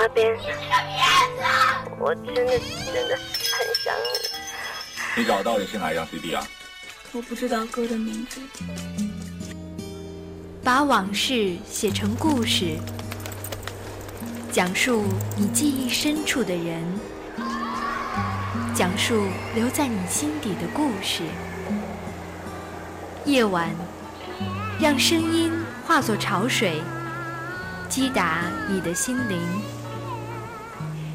阿边，我真的真的很想你。你找到底是哪一张 CD 啊？我不知道歌的名字。把往事写成故事，讲述你记忆深处的人，讲述留在你心底的故事。夜晚，让声音化作潮水，击打你的心灵，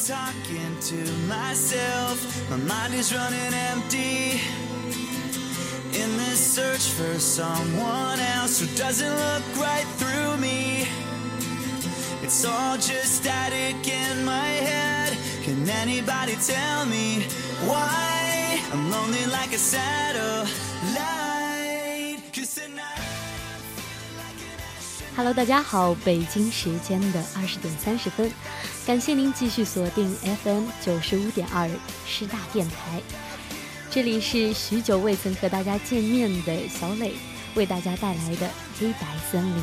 talking to myself? My mind is running empty. In this search for someone else who doesn't look right through me. It's all just static in my head. Can anybody tell me why I'm lonely like a satellite? Hello，大家好，北京时间的二十点三十分，感谢您继续锁定 FM 九十五点二师大电台。这里是许久未曾和大家见面的小磊，为大家带来的黑白森林。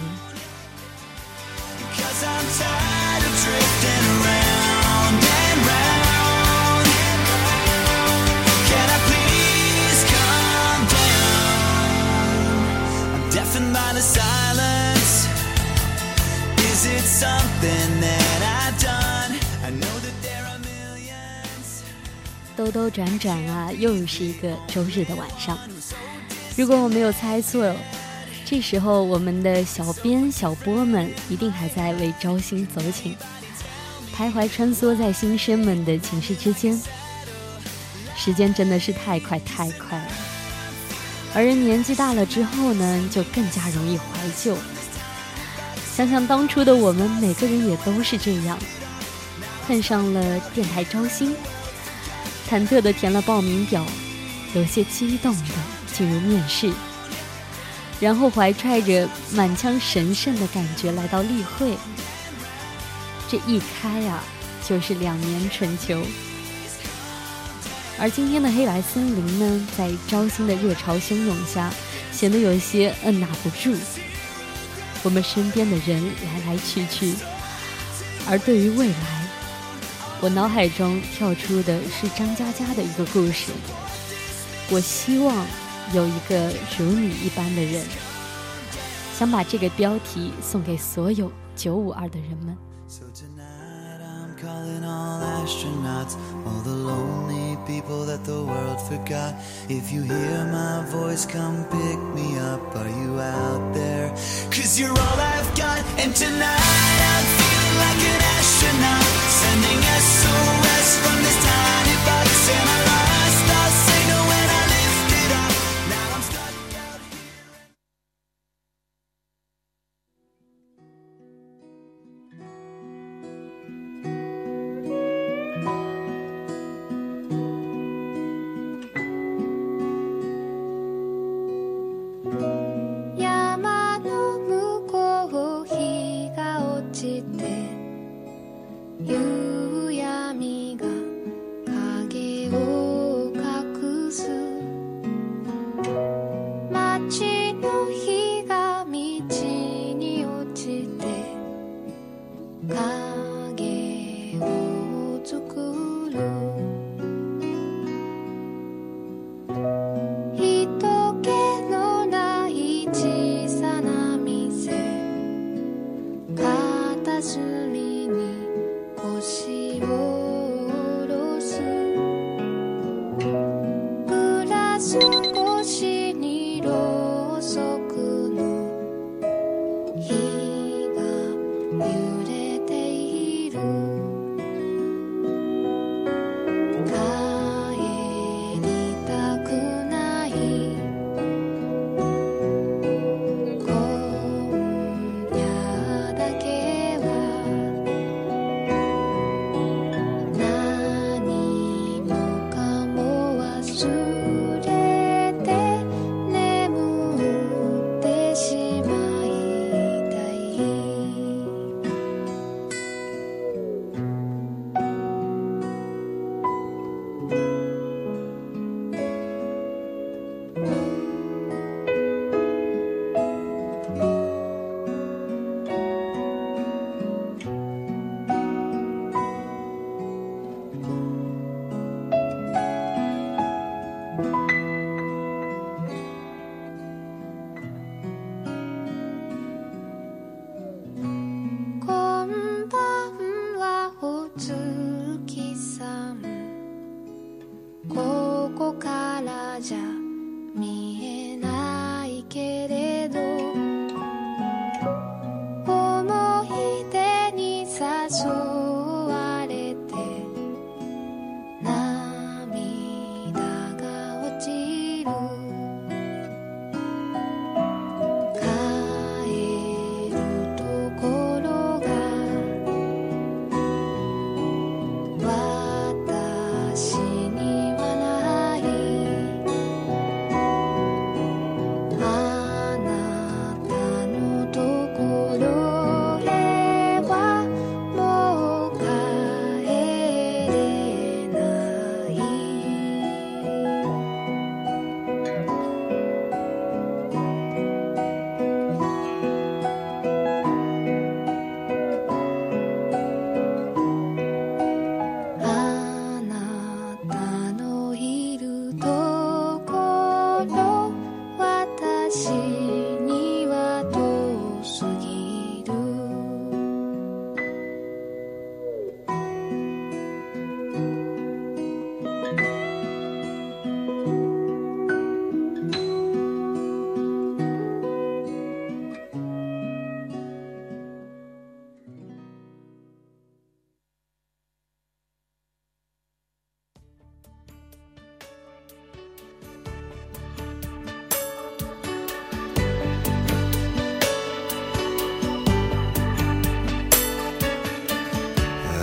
兜兜转转啊，又是一个周日的晚上。如果我没有猜错，这时候我们的小编小波们一定还在为招新走寝，徘徊穿梭在新生们的寝室之间。时间真的是太快太快了，而人年纪大了之后呢，就更加容易怀旧。想想当初的我们，每个人也都是这样，碰上了电台招新。忐忑地填了报名表，有些激动地进入面试，然后怀揣着满腔神圣的感觉来到例会。这一开啊，就是两年春秋。而今天的黑白森林呢，在招新的热潮汹涌下，显得有些按捺不住。我们身边的人来来去去，而对于未来。我脑海中跳出的是张嘉佳的一个故事。我希望有一个如你一般的人，想把这个标题送给所有九五二的人们。calling all astronauts, all the lonely people that the world forgot. If you hear my voice, come pick me up. Are you out there? Cause you're all I've got, and tonight I'm feeling like an astronaut, sending SOS from this tiny box, and I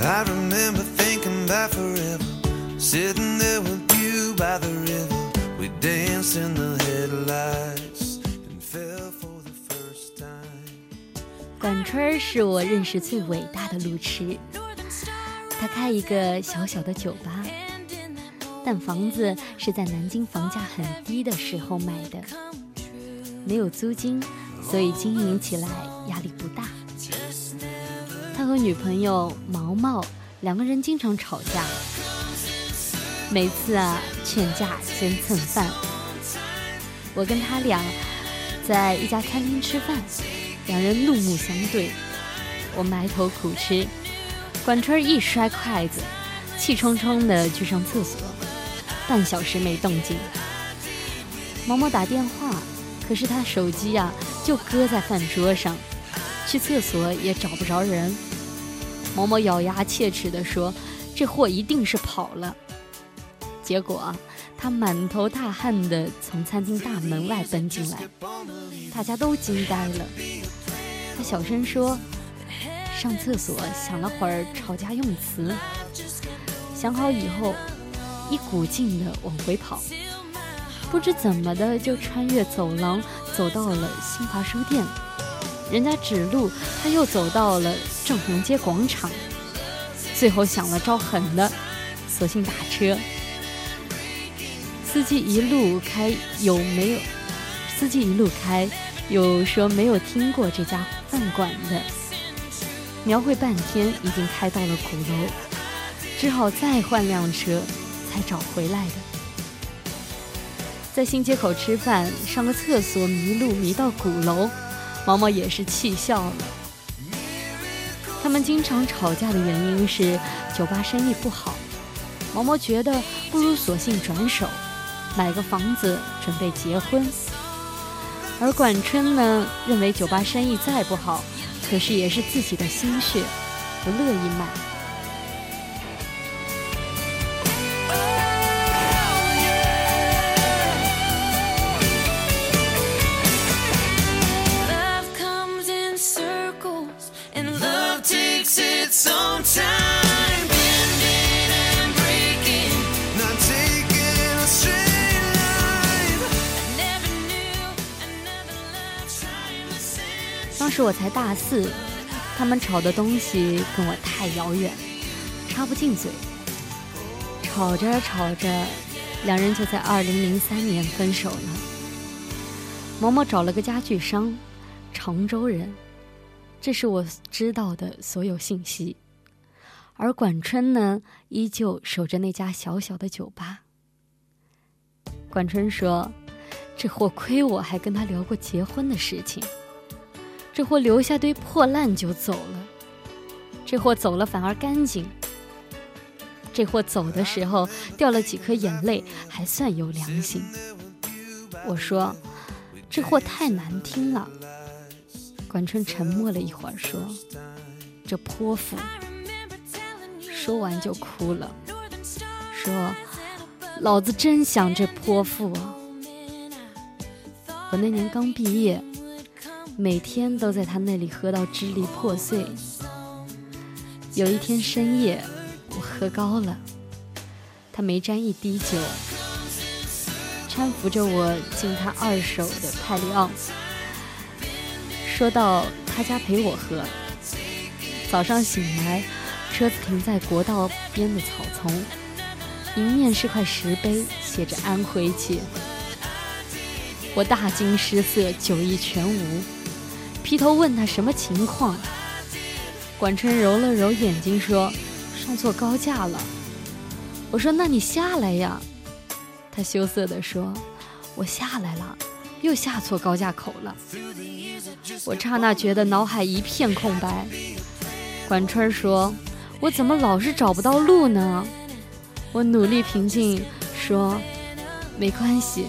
I remember thinking about forever. Sitting there with you by the river. We danced in the headlights and fell for the first time. 管春是我认识最伟大的路痴，他开一个小小的酒吧，但房子是在南京房价很低的时候买的，没有租金，所以经营起来压力不大。和女朋友毛毛两个人经常吵架，每次啊劝架先蹭饭。我跟他俩在一家餐厅吃饭，两人怒目相对，我埋头苦吃，管春一摔筷子，气冲冲的去上厕所，半小时没动静。毛毛打电话，可是他手机呀、就搁在饭桌上，去厕所也找不着人。毛毛咬牙切齿地说：“这货一定是跑了。”结果，他满头大汗地从餐厅大门外奔进来，大家都惊呆了。他小声说：“上厕所想了会儿吵架用词，想好以后，一股劲地往回跑，不知怎么的就穿越走廊走到了新华书店。”人家指路，他又走到了正红街广场，最后想了招狠的，索性打车。司机一路开，有没有？司机一路开，有说没有听过这家饭馆的。描绘半天，已经开到了鼓楼，只好再换辆车才找回来的。在新街口吃饭，上个厕所迷路，迷到鼓楼。毛毛也是气笑了。他们经常吵架的原因是酒吧生意不好。毛毛觉得不如索性转手，买个房子准备结婚。而管春呢，认为酒吧生意再不好，可是也是自己的心血，不乐意卖。时我才大四，他们吵的东西跟我太遥远，插不进嘴。吵着吵着，两人就在二零零三年分手了。毛毛找了个家具商，常州人，这是我知道的所有信息。而管春呢，依旧守着那家小小的酒吧。管春说：“这货亏我还跟他聊过结婚的事情。”这货留下堆破烂就走了，这货走了反而干净，这货走的时候掉了几颗眼泪，还算有良心。我说，这货太难听了。管春沉默了一会儿，说：“这泼妇。”说完就哭了，说：“老子真想这泼妇啊！我那年刚毕业，每天都在他那里喝到支离破碎。有一天深夜，我喝高了，他没沾一滴酒，搀扶着我进他二手的泰利奥，说到他家陪我喝。早上醒来，车子停在国道边的草丛，迎面是块石碑，写着“安徽界”。我大惊失色，酒意全无，劈头问他什么情况。管春揉了揉眼睛，说：“上错高架了。”我说：“那你下来呀。”他羞涩地说：“我下来了，又下错高架口了。”我刹那觉得脑海一片空白。管春说：“我怎么老是找不到路呢？”我努力平静说：“没关系。”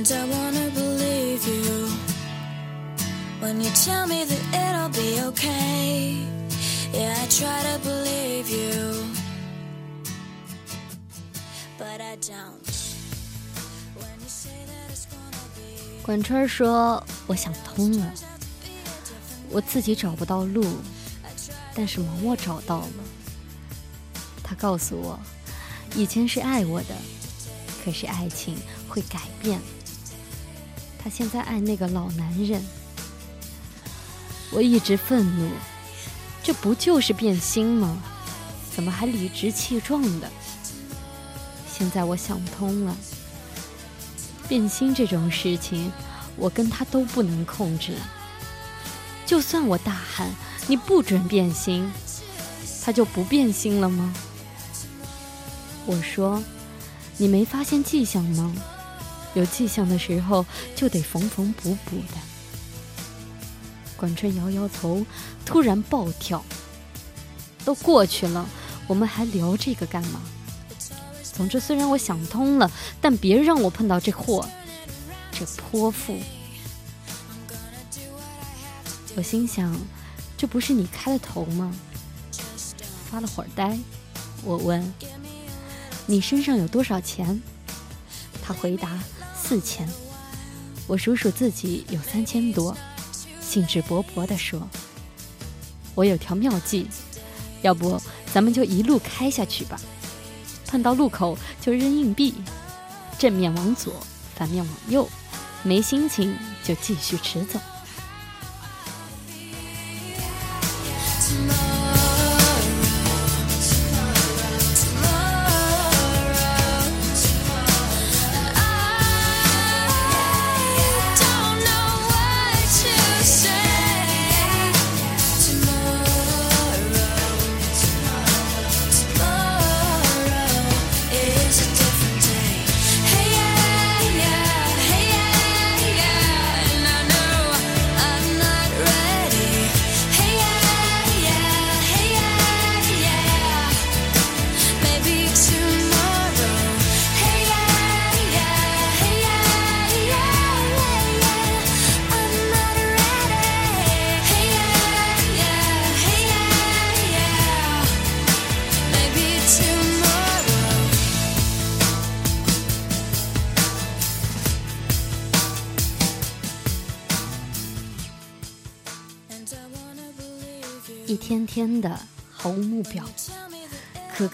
And I wanna believe you when you tell me that it'll be okay. Yeah, I try to believe you, but I don't. When you say that it's gonna be 管川说：“我想通了，我自己找不到路，但是毛毛找到了。他告诉我，以前是爱我的，可是爱情会改变。他现在爱那个老男人。我一直愤怒，这不就是变心吗？怎么还理直气壮的？现在我想通了。”变心这种事情，我跟他都不能控制。就算我大喊“你不准变心”，他就不变心了吗？我说：“你没发现迹象吗？有迹象的时候就得缝缝补补的。”管春摇摇头，突然暴跳：“都过去了，我们还聊这个干嘛？”总之，虽然我想通了，但别让我碰到这货，这泼妇。我心想，这不是你开的头吗？发了会儿呆，我问：“你身上有多少钱？”他回答：“四千。”我数数自己有三千多，兴致勃勃地说：“我有条妙计，要不咱们就一路开下去吧。”碰到路口就扔硬币，正面往左，反面往右，没心情就继续驰走。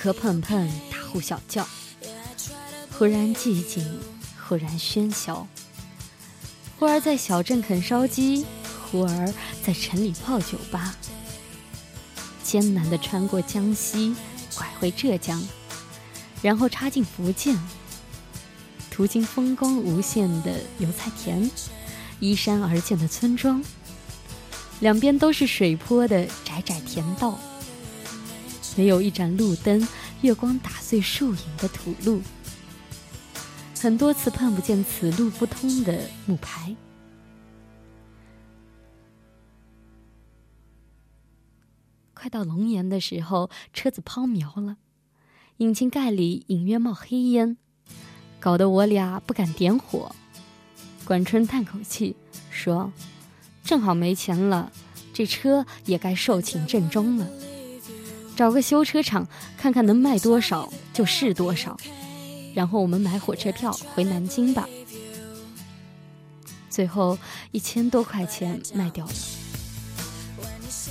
磕碰碰，大呼小叫，忽然寂静，忽然喧嚣，忽而在小镇啃烧鸡，忽而在城里泡酒吧，艰难地穿过江西，拐回浙江，然后插进福建，途经风光无限的油菜田，依山而建的村庄。两边都是水坡的窄窄田道，没有一盏路灯，月光打碎树影的土路。很多次碰不见此路不通的木牌。快到龙岩的时候，车子抛锚了，引擎盖里隐约冒黑烟，搞得我俩不敢点火。管春叹口气说：“正好没钱了，这车也该售罄正中了。找个修车厂看看能卖多少就是多少，然后我们买火车票回南京吧。”最后一千多块钱卖掉了。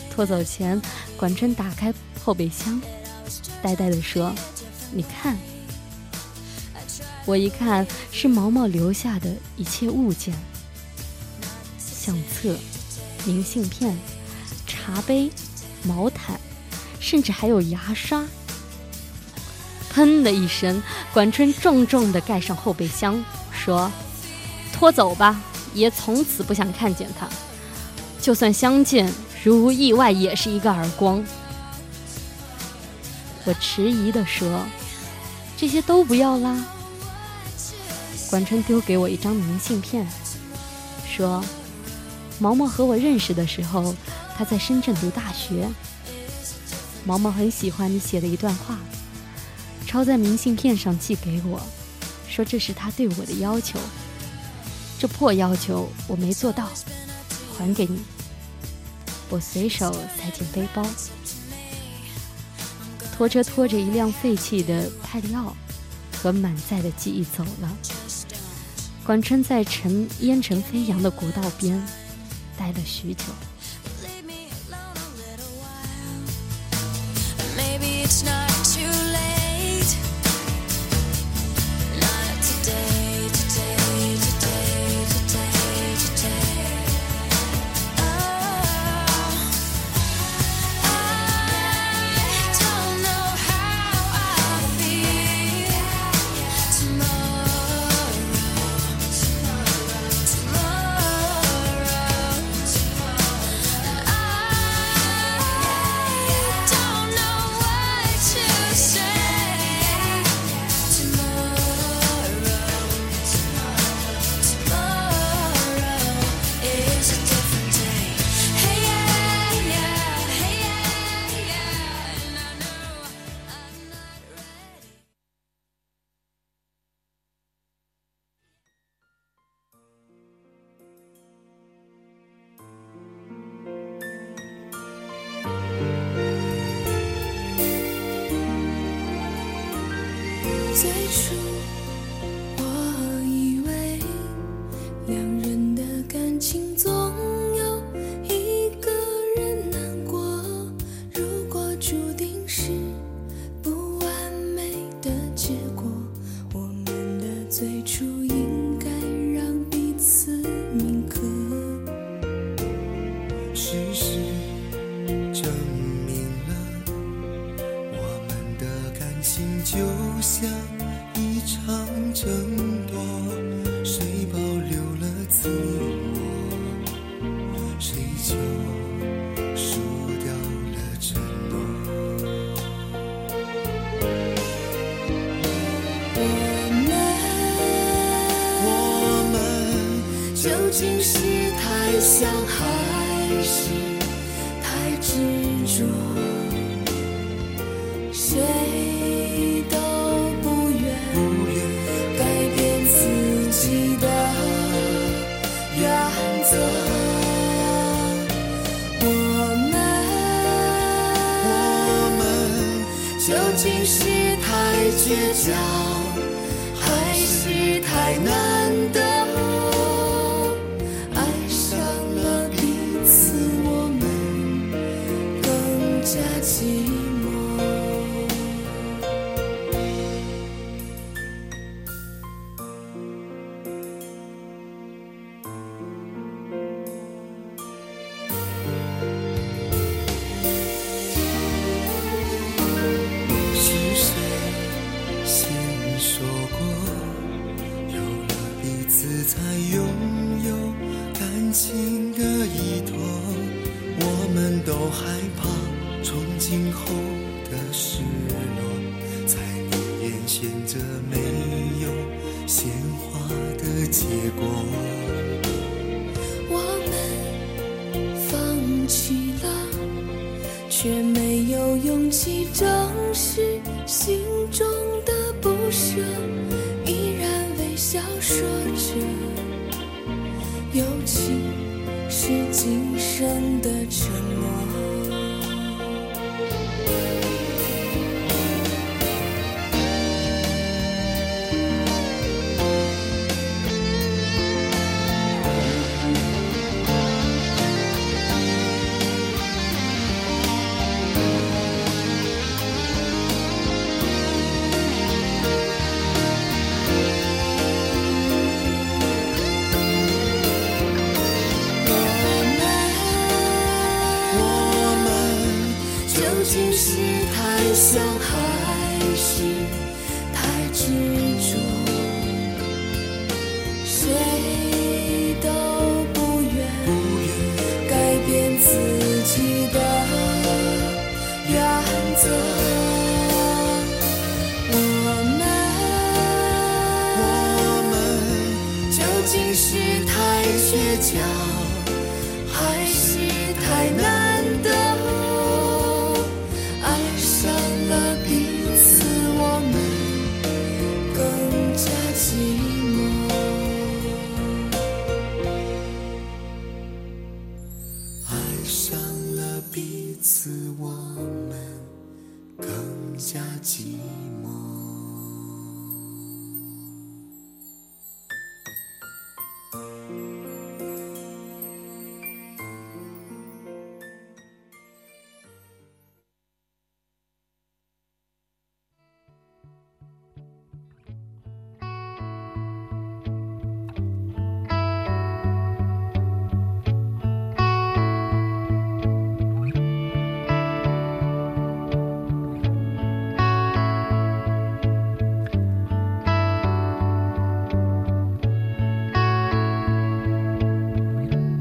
拖走前，管春打开后备箱，呆呆地说：“你看。”我一看，是毛毛留下的一切物件：相册、明信片、茶杯、毛毯，甚至还有牙刷。砰的一声，管春重重地盖上后备箱，说：“拖走吧。”爷从此不想看见他，就算相见，如无意外也是一个耳光。我迟疑地说：“这些都不要啦。”管春丢给我一张明信片，说：“毛毛和我认识的时候，他在深圳读大学。毛毛很喜欢你写的一段话，抄在明信片上寄给我，说这是他对我的要求。”这破要求我没做到，还给你。我随手塞进背包，拖车拖着一辆废弃的派利奥和满载的记忆走了。管春在尘烟尘飞扬的国道边待了许久。竟是太想还是太执着？谁都不愿改变自己的原则。我们我们究竟是太倔强，还是太难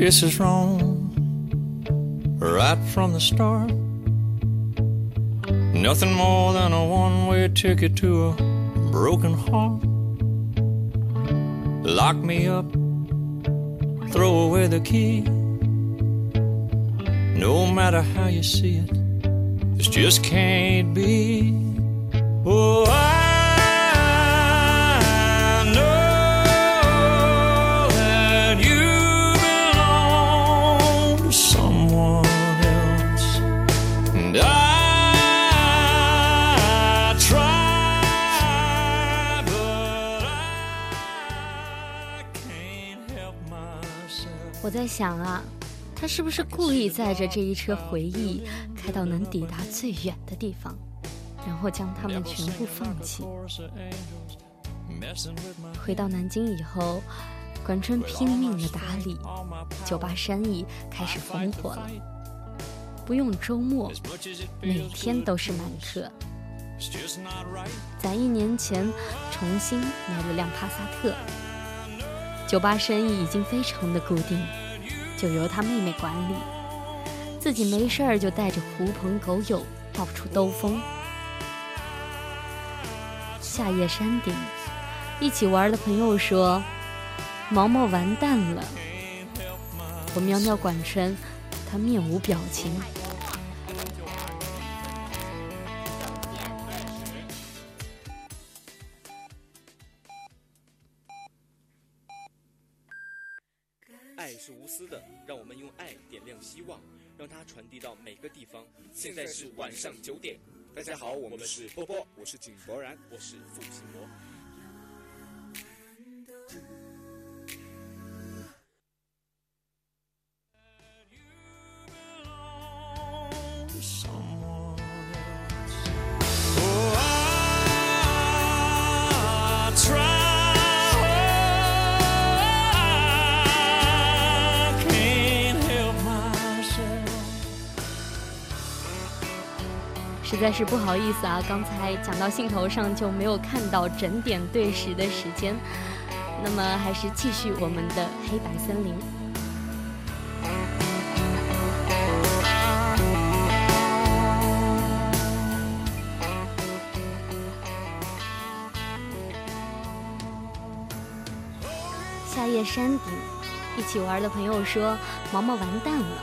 This is wrong right from the start. Nothing more than a one way ticket to a broken heart. Lock me up, throw away the key. No matter how you see it, this just can't be. Oh, I 我在想啊，他是不是故意载着这一车回忆开到能抵达最远的地方，然后将他们全部放弃？回到南京以后，管春拼命的打理，酒吧生意开始红火了。不用周末，每天都是满客。在一年前重新买了辆帕萨特，酒吧生意已经非常的固定，就由他妹妹管理。自己没事儿就带着狐朋狗友到处兜风。夏夜山顶，一起玩的朋友说：“毛毛完蛋了。”我喵喵管春，他面无表情。让它传递到每个地方。现在是晚上九点，大家好，我们是波波，我是井柏然，我是付辛博。在是不好意思啊，刚才讲到兴头上就没有看到整点对时的时间。那么还是继续我们的黑白森林。夏夜山顶，一起玩的朋友说：“毛毛完蛋了。”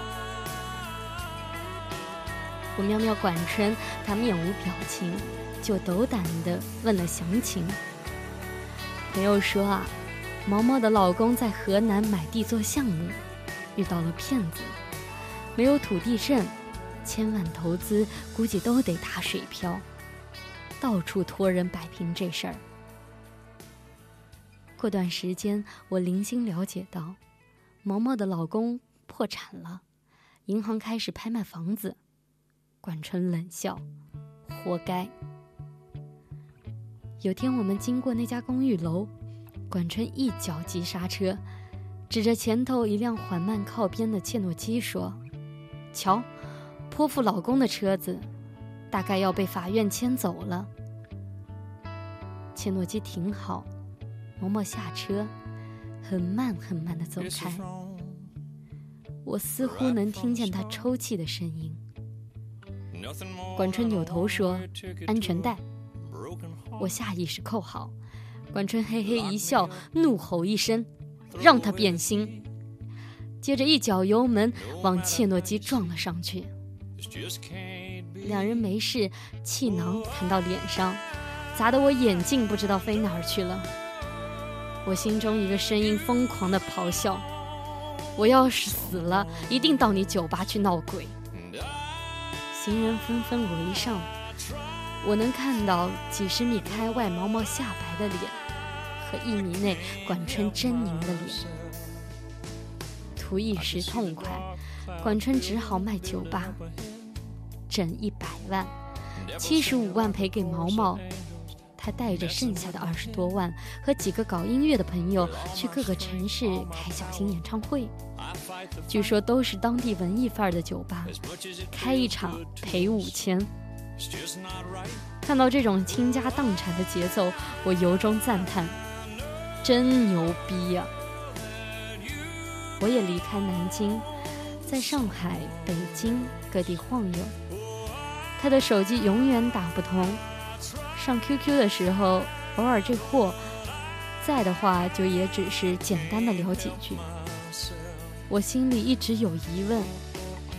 我瞄瞄管春，他面无表情，就斗胆的问了详情。朋友说啊，毛毛的老公在河南买地做项目，遇到了骗子，没有土地证，千万投资估计都得打水漂，到处托人摆平这事儿。过段时间，我零星了解到，毛毛的老公破产了，银行开始拍卖房子。管春冷笑：“活该。”有天我们经过那家公寓楼，管春一脚急刹车，指着前头一辆缓慢靠边的切诺基说：“瞧，泼妇老公的车子，大概要被法院牵走了。”切诺基停好。嬷嬷下车，很慢很慢的走开。我似乎能听见他抽泣的声音。管春扭头说：“安全带。”我下意识扣好。管春嘿嘿一笑，怒吼一声：“让他变心！”接着一脚油门往切诺基撞了上去。两人没事，气囊弹到脸上，砸得我眼镜不知道飞哪儿去了。我心中一个声音疯狂的咆哮：“我要是死了，一定到你酒吧去闹鬼！”行人纷纷围上，我能看到几十米开外毛毛下白的脸，和一米内管春狰狞的脸。图一时痛快，管春只好卖酒吧，挣一百万，七十五万赔给毛毛。他带着剩下的二十多万和几个搞音乐的朋友去各个城市开小型演唱会，据说都是当地文艺范儿的酒吧，开一场赔五千。看到这种倾家荡产的节奏，我由衷赞叹，真牛逼呀！我也离开南京，在上海、北京各地晃悠，他的手机永远打不通。上 QQ 的时候，偶尔这货在的话，就也只是简单的聊几句。我心里一直有疑问，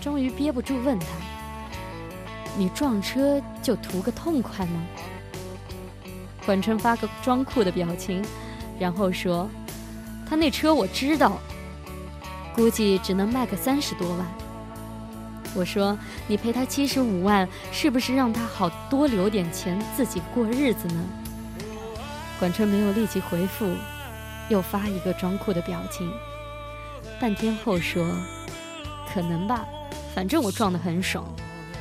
终于憋不住问他：“你撞车就图个痛快吗？”管春发个装酷的表情，然后说：“他那车我知道，估计只能卖个三十多万。”我说：“你赔他七十五万，是不是让他好多留点钱自己过日子呢？”管春没有立即回复，又发一个装酷的表情。半天后说：“可能吧，反正我撞得很爽。”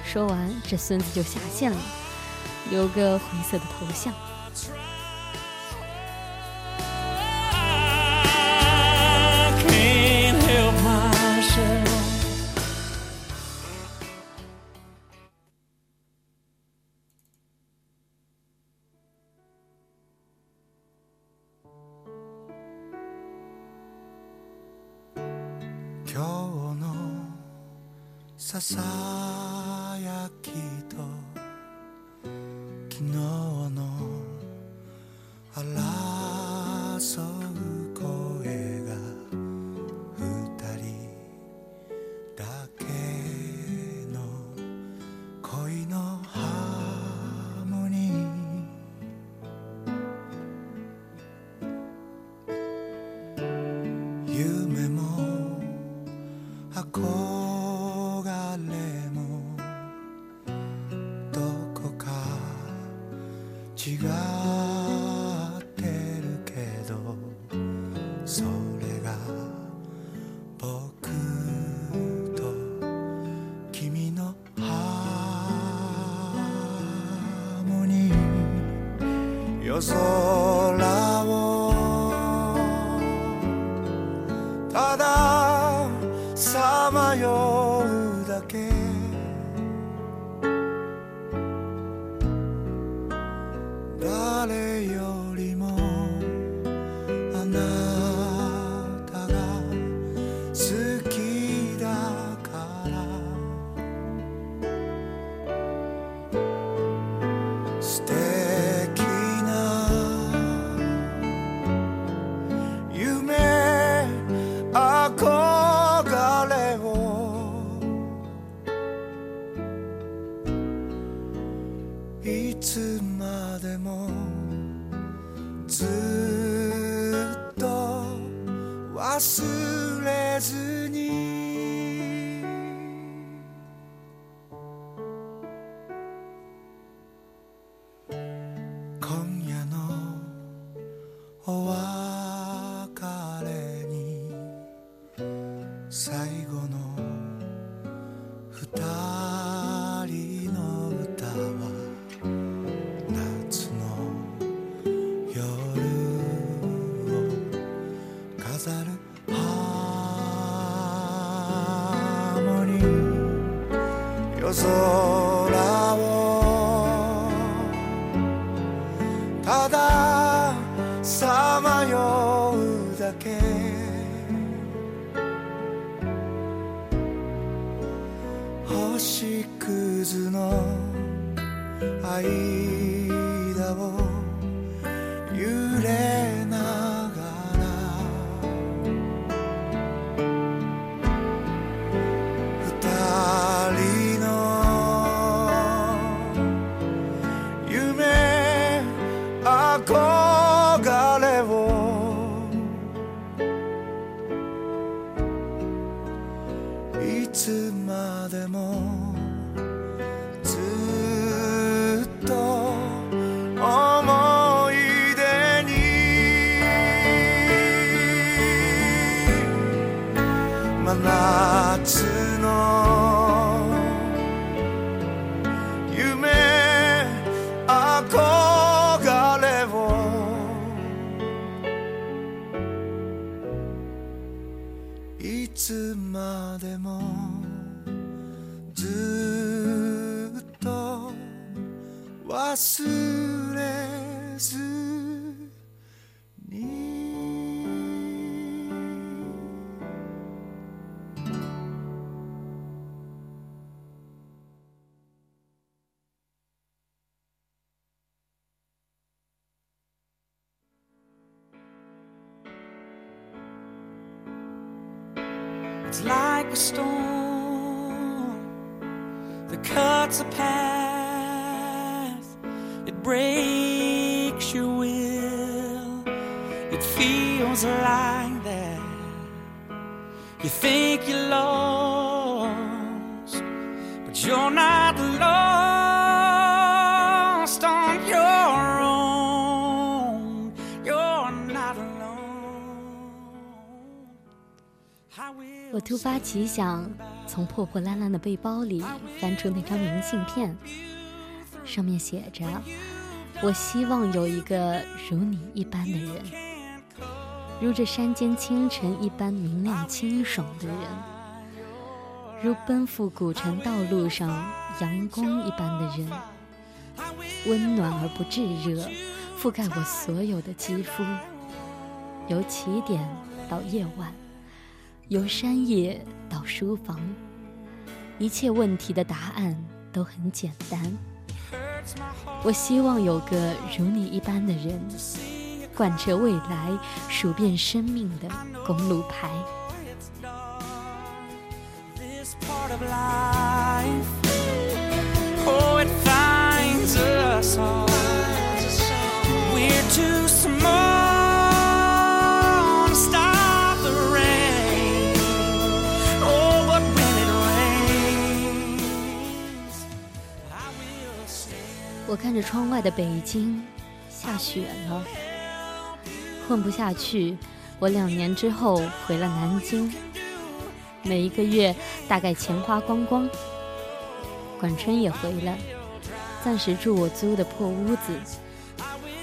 说完，这孙子就下线了，留个灰色的头像。A storm 突发奇想，从破破烂烂的背包里翻出那张明信片，上面写着：“我希望有一个如你一般的人，如这山间清晨一般明亮清爽的人，如奔赴古城道路上阳光一般的人，温暖而不炙热，覆盖我所有的肌肤，由起点到夜晚。”由山野到书房，一切问题的答案都很简单。我希望有个如你一般的人，贯彻未来，数遍生命的公路牌。我看着窗外的北京，下雪了，混不下去。我两年之后回了南京，每一个月大概钱花光光。管春也回来，暂时住我租的破屋子。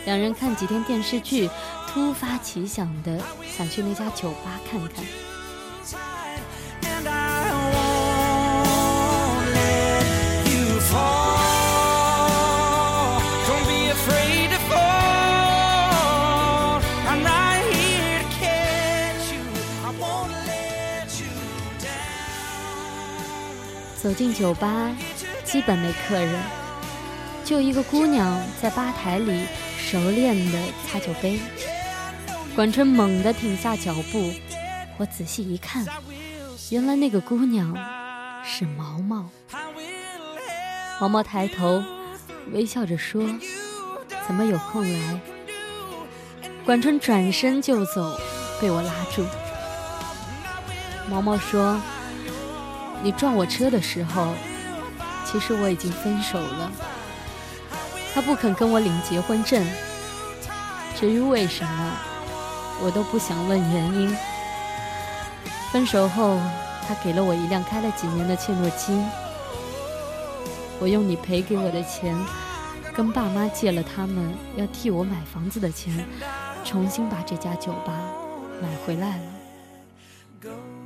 两人看几天电视剧，突发奇想的想去那家酒吧看看。走进酒吧，基本没客人，就一个姑娘在吧台里熟练地擦酒杯。管春猛地停下脚步，我仔细一看，原来那个姑娘是毛毛。毛毛抬头，微笑着说：“怎么有空来？”管春转身就走，被我拉住。毛毛说：“你撞我车的时候，其实我已经分手了。”他不肯跟我领结婚证，至于为什么，我都不想问原因。分手后，他给了我一辆开了几年的切诺基，我用你赔给我的钱，跟爸妈借了他们要替我买房子的钱，重新把这家酒吧买回来了。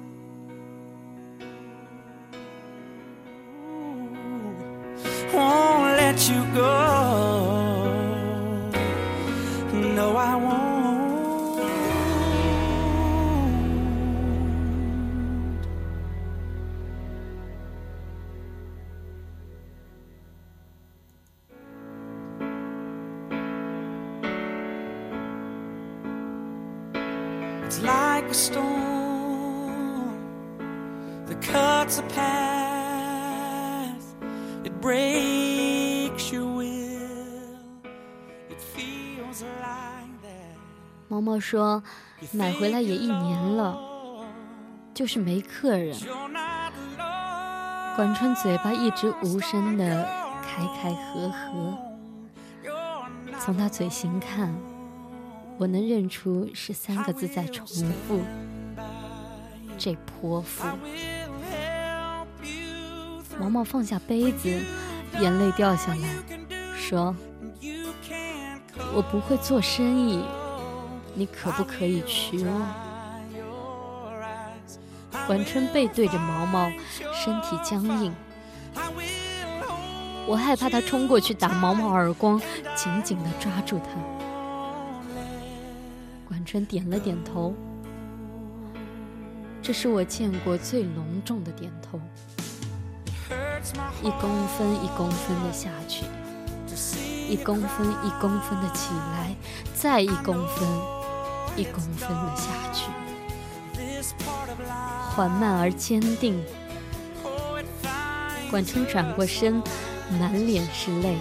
You go. 说，买回来也一年了，就是没客人。管春嘴巴一直无声的开开合合，从他嘴型看，我能认出是三个字在重复。这泼妇！毛毛放下杯子，眼泪掉下来，说我不会做生意，你可不可以娶我？管春背对着毛毛，身体僵硬。我害怕他冲过去打毛毛耳光，紧紧地抓住他。管春点了点头，这是我见过最隆重的点头，一公分一公分的下去，一公分一公分的起来，再一公分一公分的下去.缓慢而坚定。Oh, 管春转过身，满脸是泪，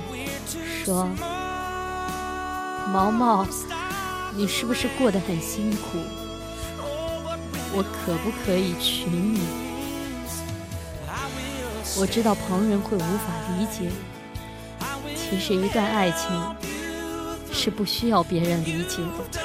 说：“毛毛，你是不是过得很辛苦？我可不可以娶你？我知道旁人会无法理解，其实一段爱情是不需要别人理解的。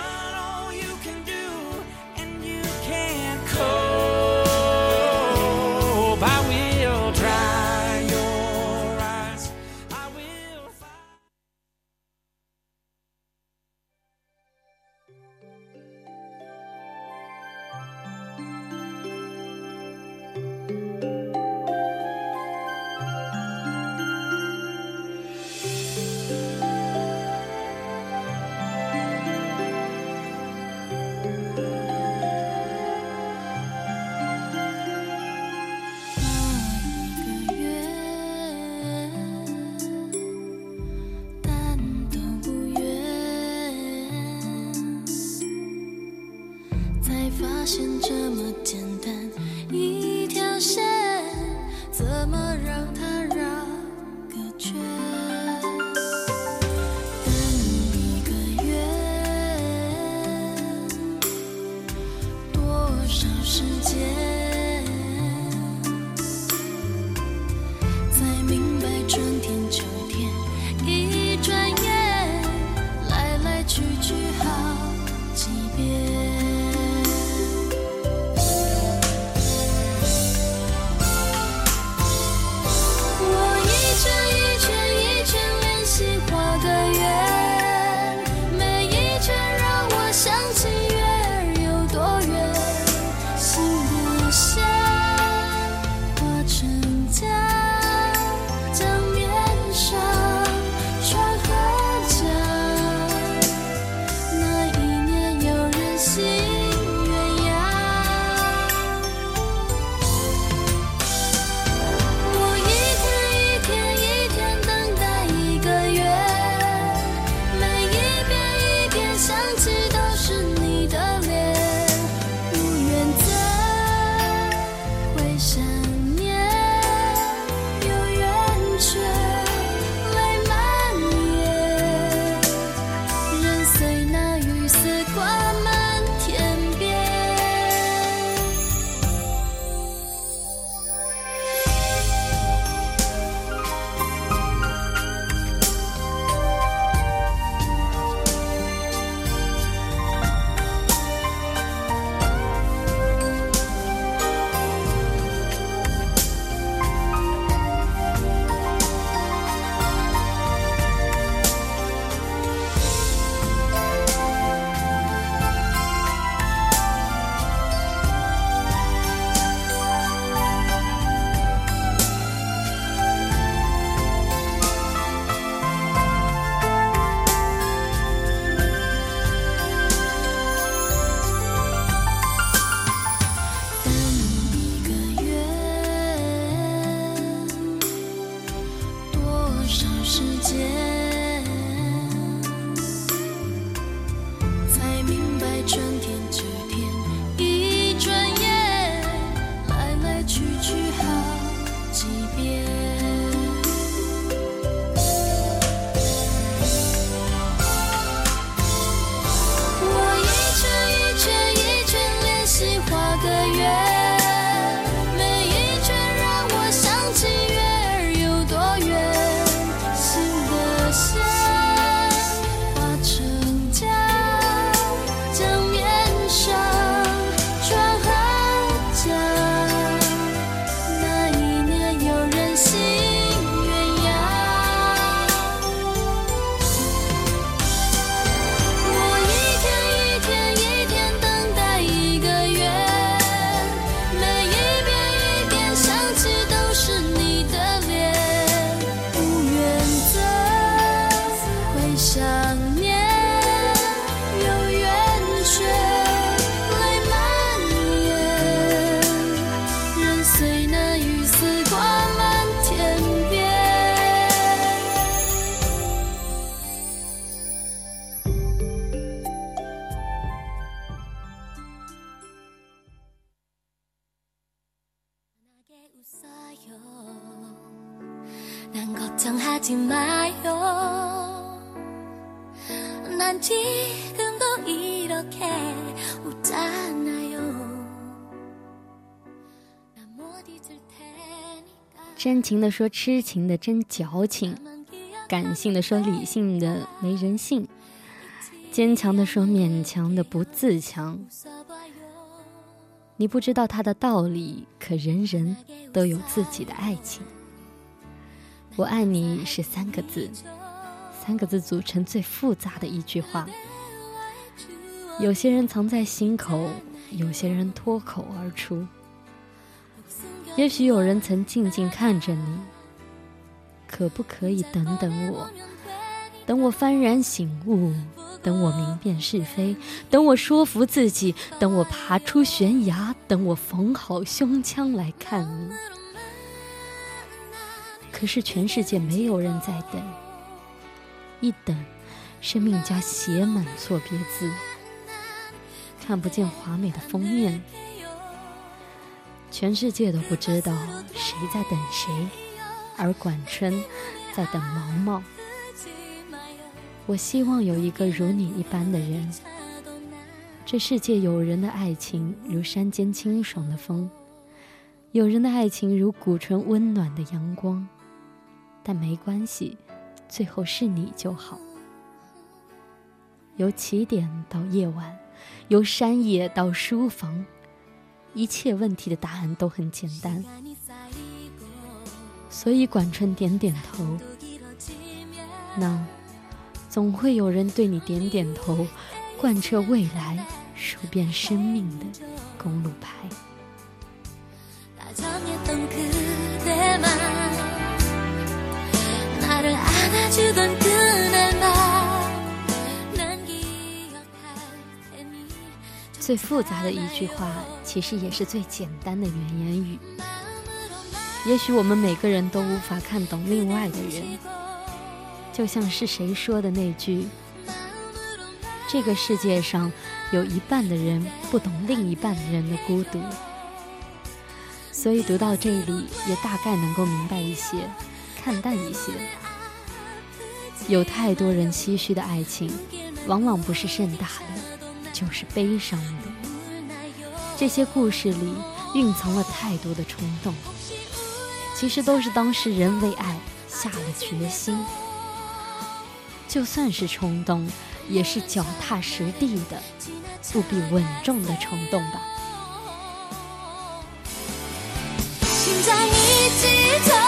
深情的说，痴情的真矫情，感性的说，理性的没人性，坚强的说，勉强的不自强。你不知道他的道理，可人人都有自己的爱情。我爱你是三个字，三个字组成最复杂的一句话。有些人藏在心口，有些人脱口而出。也许有人曾静静看着你，可不可以等等我？等我幡然醒悟，等我明辨是非，等我说服自己，等我爬出悬崖，等我缝好胸腔来看你。可是全世界没有人在等，一等，生命家写满错别字，看不见华美的封面。全世界都不知道谁在等谁，而管春在等毛毛。我希望有一个如你一般的人。这世界有人的爱情如山间清爽的风，有人的爱情如古春温暖的阳光。但没关系，最后是你就好。由起点到夜晚，由山野到书房，一切问题的答案都很简单。所以管春点点头，那总会有人对你点点头，贯彻未来，数遍生命的公路牌。最复杂的一句话，其实也是最简单的原言语。也许我们每个人都无法看懂另外的人，就像是谁说的那句：“这个世界上有一半的人不懂另一半的人的孤独。”所以读到这里，也大概能够明白一些，看淡一些。有太多人唏嘘的爱情，往往不是盛大的，就是悲伤的。这些故事里蕴藏了太多的冲动，其实都是当事人为爱下了决心。就算是冲动，也是脚踏实地的、不必稳重的冲动吧。现在你记得。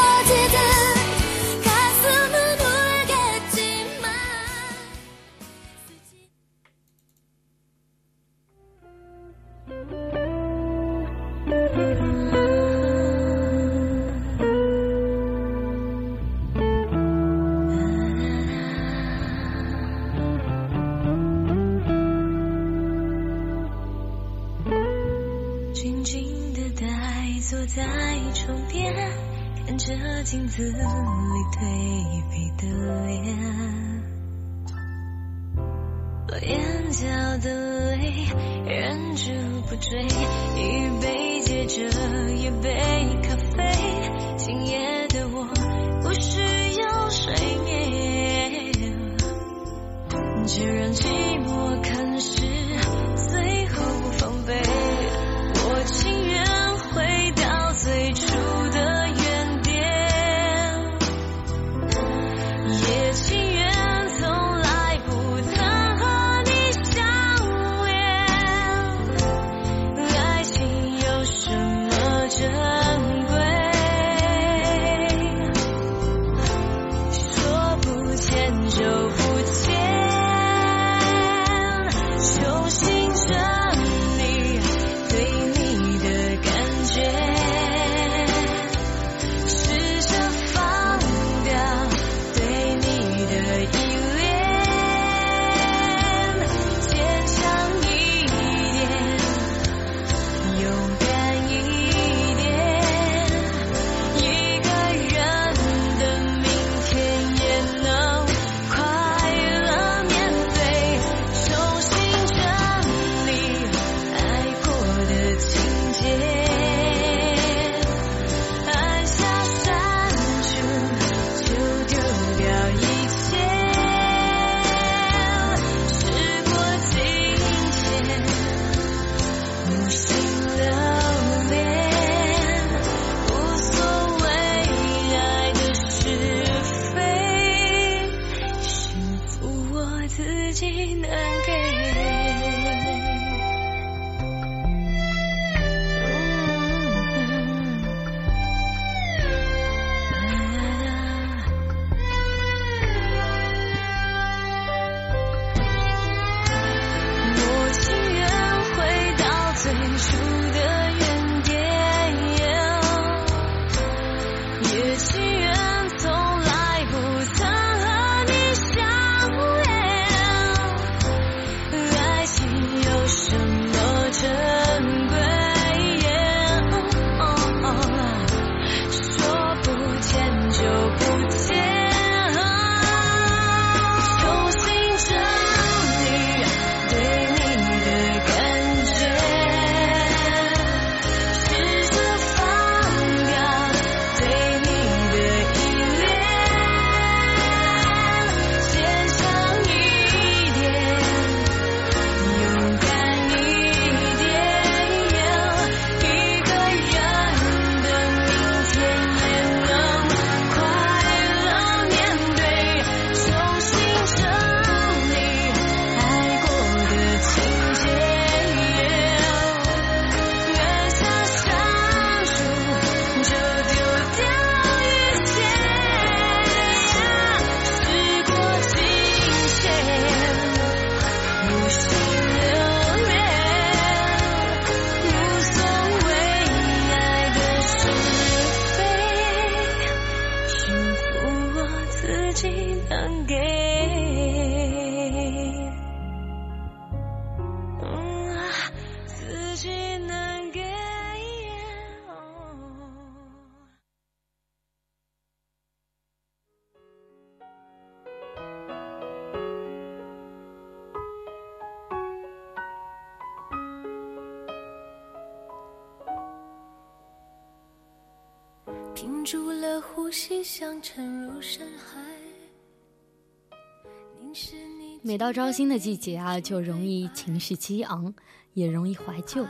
每到招新的季节啊，就容易情绪激昂，也容易怀旧。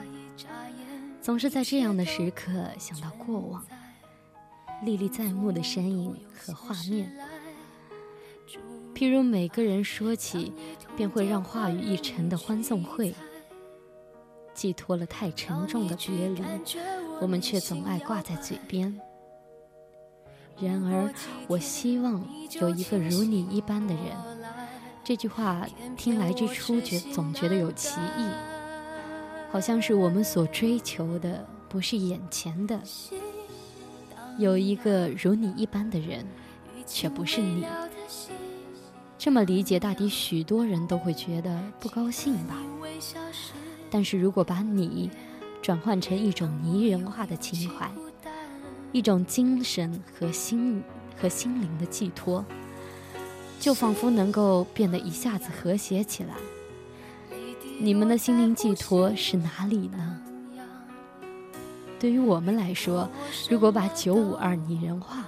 总是在这样的时刻想到过往，历历在目的身影和画面。譬如每个人说起，便会让话语一沉的欢送会，寄托了太沉重的别离，我们却总爱挂在嘴边。然而，我希望有一个如你一般的人。这句话听来之初，觉总觉得有歧义，好像是我们所追求的不是眼前的，有一个如你一般的人，却不是你。这么理解，大抵许多人都会觉得不高兴吧。但是如果把你转换成一种拟人化的情怀，一种精神和心和心灵的寄托，就仿佛能够变得一下子和谐起来。你们的心灵寄托是哪里呢？对于我们来说，如果把九五二拟人化，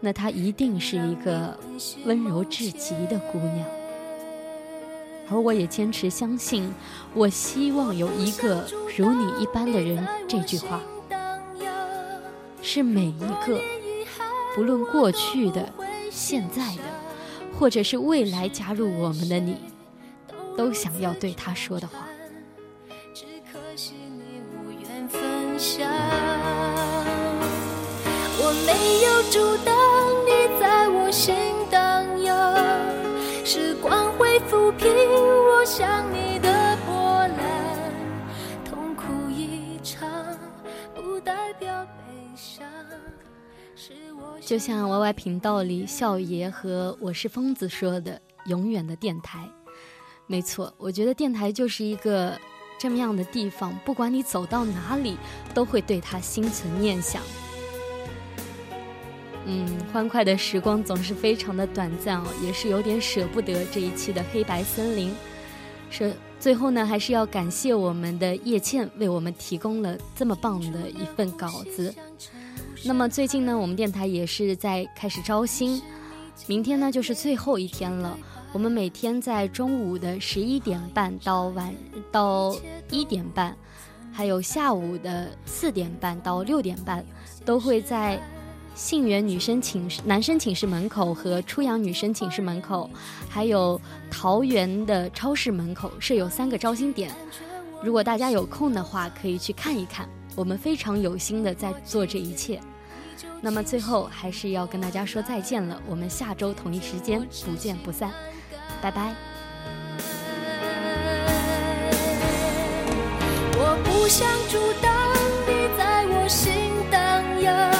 那她一定是一个温柔至极的姑娘。而我也坚持相信，我希望有一个如你一般的人。这句话，是每一个不论过去的、现在的，或者是未来加入我们的你，都想要对他说的话。我没有阻挡你在我心荡漾，时光会抚平我想你的波澜，痛苦一场，不代表。就像 Y Y 频道里笑爷和我是疯子说的：“永远的电台。”没错，我觉得电台就是一个这么样的地方，不管你走到哪里，都会对它心存念想。嗯，欢快的时光总是非常的短暂哦，也是有点舍不得这一期的黑白森林。是最后呢，还是要感谢我们的叶倩为我们提供了这么棒的一份稿子。那么最近呢，我们电台也是在开始招新，明天呢就是最后一天了。我们每天在中午的十一点半到晚到一点半，还有下午的四点半到六点半，都会在。信源女生寝室、男生寝室门口和初阳女生寝室门口，还有桃园的超市门口设有三个招新点。如果大家有空的话，可以去看一看。我们非常有心的在做这一切。那么最后还是要跟大家说再见了，我们下周同一时间不见不散，拜拜。我不想阻挡你在我心荡漾。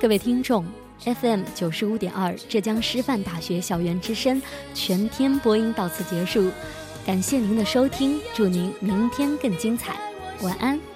各位听众，FM 九十五点二浙江师范大学校园之声全天播音到此结束，感谢您的收听，祝您明天更精彩，晚安。